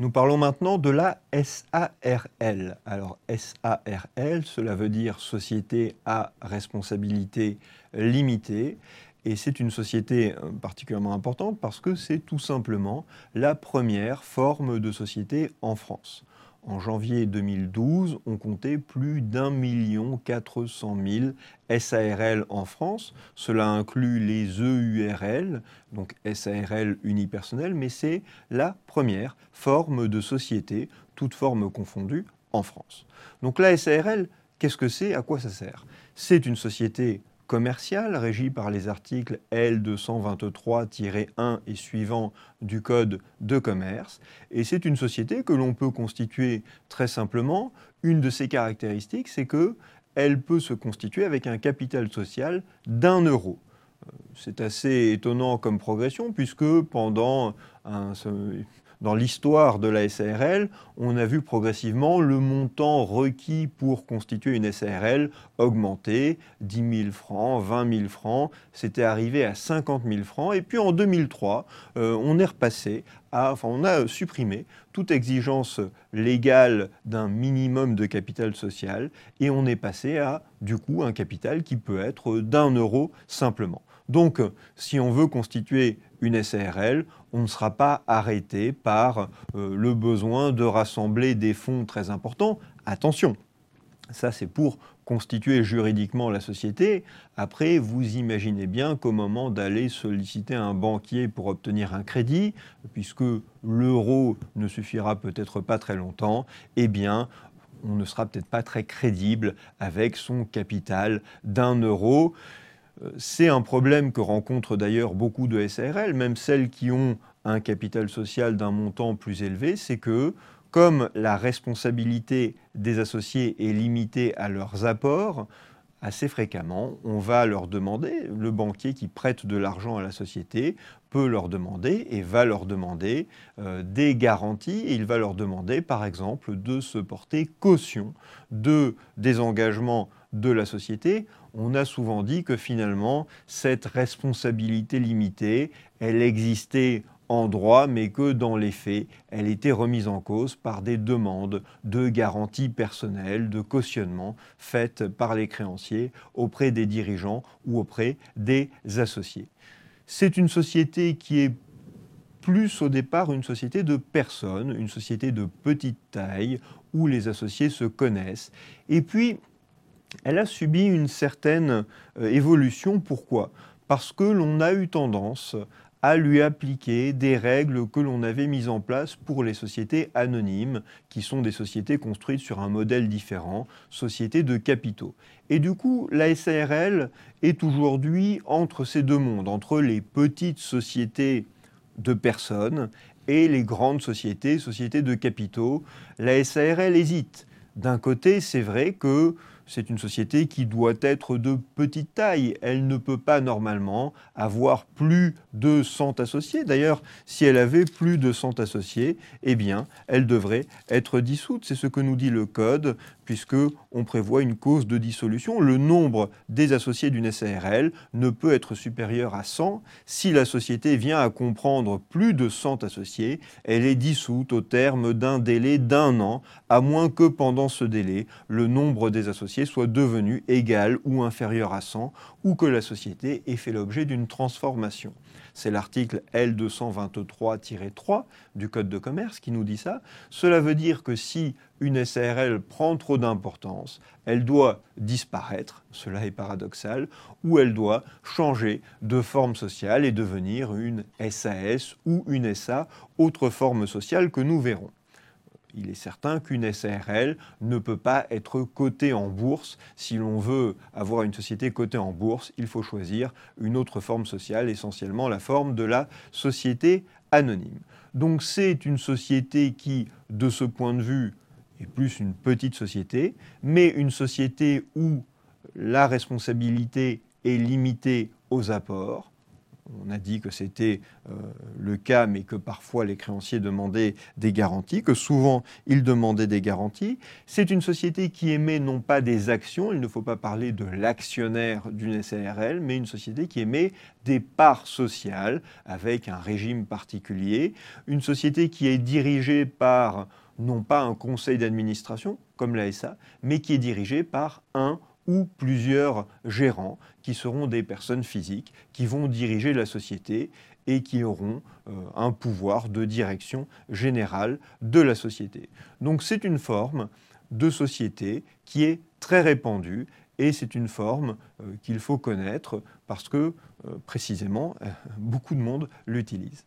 Nous parlons maintenant de la SARL. Alors SARL, cela veut dire Société à responsabilité limitée. Et c'est une société euh, particulièrement importante parce que c'est tout simplement la première forme de société en France. En janvier 2012, on comptait plus d'un million quatre cent mille SARL en France. Cela inclut les EURL, donc SARL unipersonnel, mais c'est la première forme de société, toute forme confondue, en France. Donc la SARL, qu'est-ce que c'est? À quoi ça sert? C'est une société commerciale régie par les articles L223-1 et suivants du Code de commerce. Et c'est une société que l'on peut constituer très simplement. Une de ses caractéristiques, c'est que elle peut se constituer avec un capital social d'un euro. Euh, c'est assez étonnant comme progression puisque pendant un, dans l'histoire de la SARL, on a vu progressivement le montant requis pour constituer une SARL augmenter, 10 000 francs, 20 000 francs, c'était arrivé à 50 000 francs, et puis en 2003, euh, on est repassé enfin on a supprimé toute exigence légale d'un minimum de capital social, et on est passé à, du coup, un capital qui peut être d'un euro simplement. Donc, si on veut constituer une SARL, on ne sera pas arrêté par euh, le besoin de rassembler des fonds très importants. Attention, ça c'est pour constituer juridiquement la société. Après, vous imaginez bien qu'au moment d'aller solliciter un banquier pour obtenir un crédit, puisque l'euro ne suffira peut-être pas très longtemps, eh bien, on ne sera peut-être pas très crédible avec son capital d'un euro. C'est un problème que rencontrent d'ailleurs beaucoup de SARL, même celles qui ont un capital social d'un montant plus élevé, c'est que comme la responsabilité des associés est limitée à leurs apports, assez fréquemment, on va leur demander, le banquier qui prête de l'argent à la société peut leur demander et va leur demander euh, des garanties. Il va leur demander, par exemple, de se porter caution de des engagements de la société. On a souvent dit que finalement, cette responsabilité limitée, elle existait en droit, mais que dans les faits, elle était remise en cause par des demandes de garantie personnelle, de cautionnement faites par les créanciers auprès des dirigeants ou auprès des associés. C'est une société qui est plus au départ une société de personnes, une société de petite taille, où les associés se connaissent. Et puis, elle a subi une certaine euh, évolution. Pourquoi? Parce que l'on a eu tendance à lui appliquer des règles que l'on avait mises en place pour les sociétés anonymes, qui sont des sociétés construites sur un modèle différent, sociétés de capitaux. Et du coup, la SARL est aujourd'hui entre ces deux mondes, entre les petites sociétés de personnes et les grandes sociétés, sociétés de capitaux. La SARL hésite. D'un côté, c'est vrai que c'est une société qui doit être de petite taille. Elle ne peut pas normalement avoir plus de 100 associés. D'ailleurs, si elle avait plus de 100 associés, eh bien, elle devrait être dissoute. C'est ce que nous dit le Code, puisque on prévoit une cause de dissolution. Le nombre des associés d'une SARL ne peut être supérieur à 100. Si la société vient à comprendre plus de 100 associés, elle est dissoute au terme d'un délai d'un an, à moins que pendant ce délai, le nombre des associés soit devenu égal ou inférieur à 100 ou que la société ait fait l'objet d'une transformation. C'est l'article L223-3 du Code de commerce qui nous dit ça. Cela veut dire que si une SARL prend trop d'importance, elle doit disparaître, cela est paradoxal, ou elle doit changer de forme sociale et devenir une SAS ou une SA, autre forme sociale que nous verrons il est certain qu'une SARL ne peut pas être cotée en bourse. Si l'on veut avoir une société cotée en bourse, il faut choisir une autre forme sociale, essentiellement la forme de la société anonyme. Donc c'est une société qui, de ce point de vue, est plus une petite société, mais une société où la responsabilité est limitée aux apports, on a dit que c'était euh, le cas, mais que parfois les créanciers demandaient des garanties, que souvent ils demandaient des garanties. C'est une société qui émet non pas des actions, il ne faut pas parler de l'actionnaire d'une SARL, mais une société qui émet des parts sociales avec un régime particulier, une société qui est dirigée par non pas un conseil d'administration comme l'ASA, mais qui est dirigée par un ou plusieurs gérants qui seront des personnes physiques qui vont diriger la société et qui auront euh, un pouvoir de direction générale de la société. Donc c'est une forme de société qui est très répandue et c'est une forme euh, qu'il faut connaître parce que euh, précisément beaucoup de monde l'utilise.